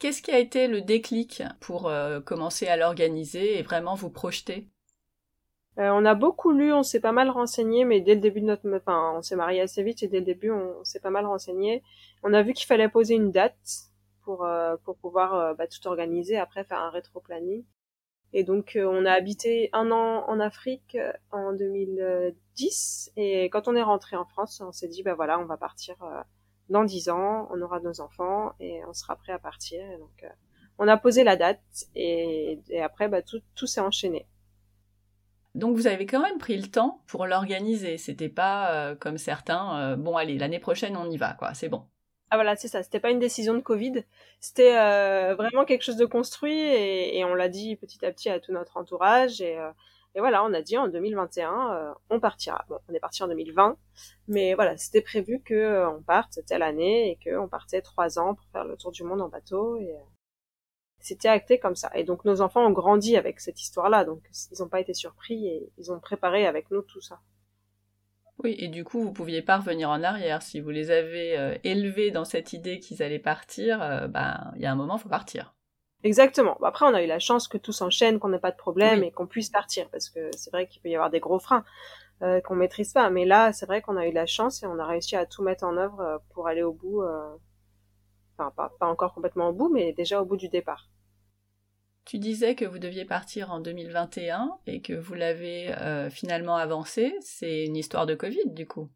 Qu'est-ce qui a été le déclic pour commencer à l'organiser et vraiment vous projeter? On a beaucoup lu, on s'est pas mal renseigné, mais dès le début de notre, enfin, on s'est marié assez vite et dès le début, on, s'est pas mal renseigné. On a vu qu'il fallait poser une date pour pour pouvoir bah, tout organiser, après faire un rétro-planning. Et donc, euh, on a habité un an en Afrique euh, en 2010. Et quand on est rentré en France, on s'est dit, ben voilà, on va partir euh, dans dix ans, on aura nos enfants et on sera prêt à partir. Et donc, on a posé la date et, et après, bah, tout, tout s'est enchaîné. Donc vous avez quand même pris le temps pour l'organiser. C'était pas comme certains. bon allez, l'année prochaine on y va quoi. C'est bon. Ah voilà, c'est ça. C'était pas une décision de Covid. C'était euh, vraiment quelque chose de construit et, et on l'a dit petit à petit à tout notre entourage et, euh, et voilà, on a dit en 2021 euh, on partira. Bon, on est parti en 2020, mais voilà, c'était prévu que euh, on parte telle année et que on partait trois ans pour faire le tour du monde en bateau et c'était acté comme ça. Et donc nos enfants ont grandi avec cette histoire-là, donc ils n'ont pas été surpris et ils ont préparé avec nous tout ça. Oui, et du coup, vous pouviez pas revenir en arrière. Si vous les avez euh, élevés dans cette idée qu'ils allaient partir, euh, ben, il y a un moment, faut partir. Exactement. Après, on a eu la chance que tout s'enchaîne, qu'on n'ait pas de problème et qu'on puisse partir, parce que c'est vrai qu'il peut y avoir des gros freins euh, qu'on maîtrise pas. Mais là, c'est vrai qu'on a eu la chance et on a réussi à tout mettre en œuvre euh, pour aller au bout. Enfin, pas, pas encore complètement au bout, mais déjà au bout du départ. Tu disais que vous deviez partir en 2021 et que vous l'avez euh, finalement avancé. C'est une histoire de Covid, du coup.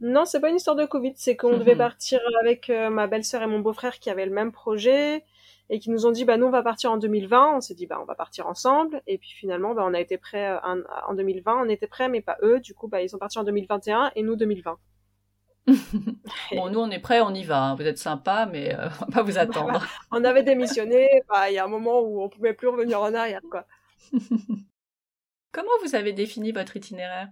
Non, c'est pas une histoire de Covid. C'est qu'on devait partir avec euh, ma belle-sœur et mon beau-frère qui avaient le même projet et qui nous ont dit, bah nous on va partir en 2020. On s'est dit, bah on va partir ensemble. Et puis finalement, bah on a été prêts euh, en 2020. On était prêts, mais pas eux. Du coup, bah ils sont partis en 2021 et nous 2020. bon, nous, on est prêts, on y va. Hein. Vous êtes sympa, mais euh, on va pas vous attendre. on avait démissionné. Bah, il y a un moment où on pouvait plus revenir en arrière, quoi. Comment vous avez défini votre itinéraire?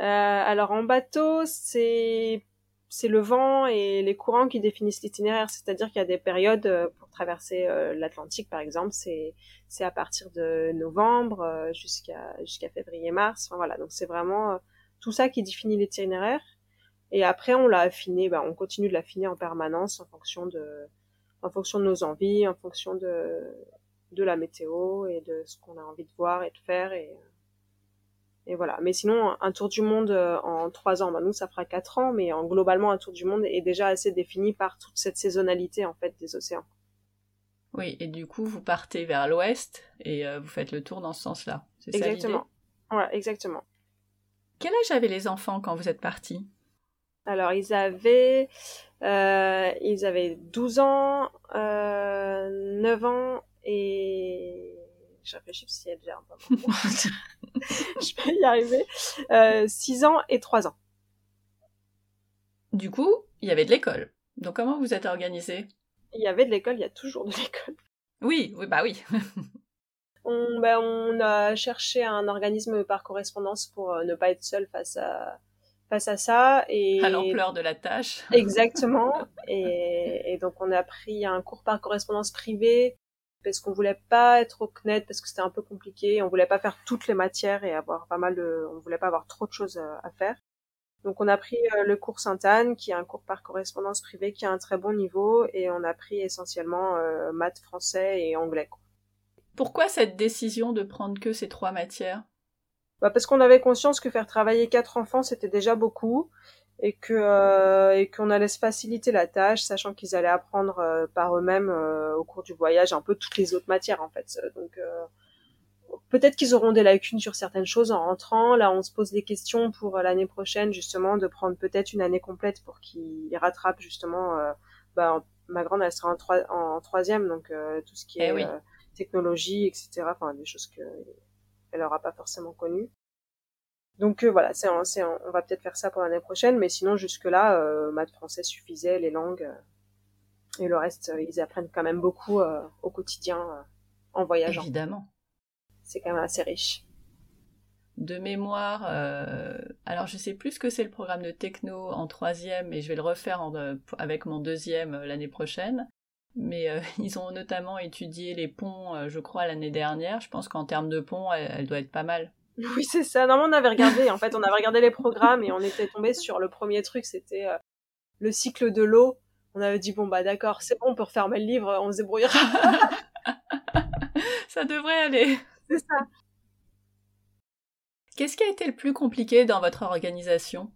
Euh, Alors, en bateau, c'est c'est le vent et les courants qui définissent l'itinéraire. C'est-à-dire qu'il y a des périodes euh, pour traverser l'Atlantique, par exemple, c'est à partir de novembre jusqu'à jusqu'à février-mars. Enfin, voilà, donc c'est vraiment tout ça qui définit l'itinéraire. Et après, on l'a affiné, bah, on continue de l'affiner en permanence en fonction de, en fonction de nos envies, en fonction de, de la météo et de ce qu'on a envie de voir et de faire et, et voilà. Mais sinon, un tour du monde euh, en trois ans, bah, nous, ça fera quatre ans, mais en, globalement, un tour du monde est déjà assez défini par toute cette saisonnalité, en fait, des océans. Oui, et du coup, vous partez vers l'ouest et euh, vous faites le tour dans ce sens-là. C'est Exactement. Ça, ouais, exactement. Quel âge avaient les enfants quand vous êtes partis? Alors, ils avaient, euh, ils avaient 12 ans, euh, 9 ans et je réfléchis si y a déjà un peu je vais y arriver. Euh, 6 ans et 3 ans. Du coup, il y avait de l'école. Donc, comment vous êtes organisé? Il y avait de l'école, il y a toujours de l'école. Oui, oui, bah oui. on, ben, on a cherché un organisme par correspondance pour euh, ne pas être seul face à face à ça. Et... À l'ampleur de la tâche. Exactement. et, et, donc on a pris un cours par correspondance privée parce qu'on voulait pas être au CNET parce que c'était un peu compliqué. On voulait pas faire toutes les matières et avoir pas mal de, on voulait pas avoir trop de choses euh, à faire. Donc on a pris euh, le cours Sainte-Anne, qui est un cours par correspondance privée qui a un très bon niveau, et on a pris essentiellement euh, maths, français et anglais. Pourquoi cette décision de prendre que ces trois matières? Bah parce qu'on avait conscience que faire travailler quatre enfants c'était déjà beaucoup et que euh, et qu'on allait se faciliter la tâche, sachant qu'ils allaient apprendre euh, par eux-mêmes euh, au cours du voyage un peu toutes les autres matières en fait. Donc euh, peut-être qu'ils auront des lacunes sur certaines choses en rentrant. Là, on se pose des questions pour l'année prochaine justement de prendre peut-être une année complète pour qu'ils rattrapent justement. bah, ma grande elle sera en, en troisième, donc tout ce qui eh est technologie, etc. Enfin des choses que elle aura pas forcément connu. Donc euh, voilà, c'est, c'est on va peut-être faire ça pour l'année prochaine, mais sinon jusque là, euh, maths français suffisait, les langues euh, et le reste, ils apprennent quand même beaucoup au quotidien en voyageant. Évidemment. C'est quand même assez riche. De mémoire, alors je sais plus ce que c'est le programme de techno en troisième, et je vais le refaire avec mon deuxième l'année prochaine. Mais euh, ils ont notamment étudié les ponts, euh, je crois, l'année dernière. Je pense qu'en termes de ponts, elle, doit être pas mal. Oui, c'est ça. Normalement, on avait regardé. En fait, on avait regardé les programmes et on était tombé sur le premier truc. C'était euh, le cycle de l'eau. on avait dit bon bah d'accord, c'est bon, on peut refermer le livre, on se débrouillera. ça devrait aller. C'est ça. Qu'est-ce qui a été le plus compliqué dans votre organisation?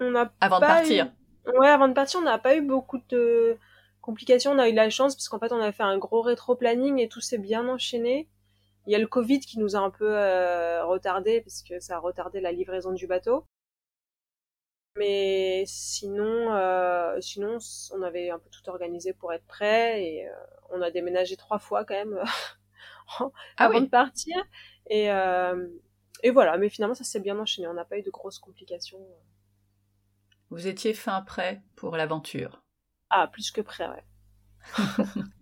On a Avant de partir. Ouais, avant de partir, on n'a pas eu beaucoup de complications. On a eu la chance parce qu'en fait, on a fait un gros rétro-planning et tout s'est bien enchaîné. Il y a le Covid qui nous a un peu euh, retardé parce que ça a retardé la livraison du bateau. Mais sinon, euh, sinon, on avait un peu tout organisé pour être prêt et euh, on a déménagé trois fois quand même ah avant de partir. Et, euh, et voilà, mais finalement ça s'est bien enchaîné. On n'a pas eu de grosses complications. Vous étiez fin prêt pour l'aventure. Ah, plus que prêt, ouais.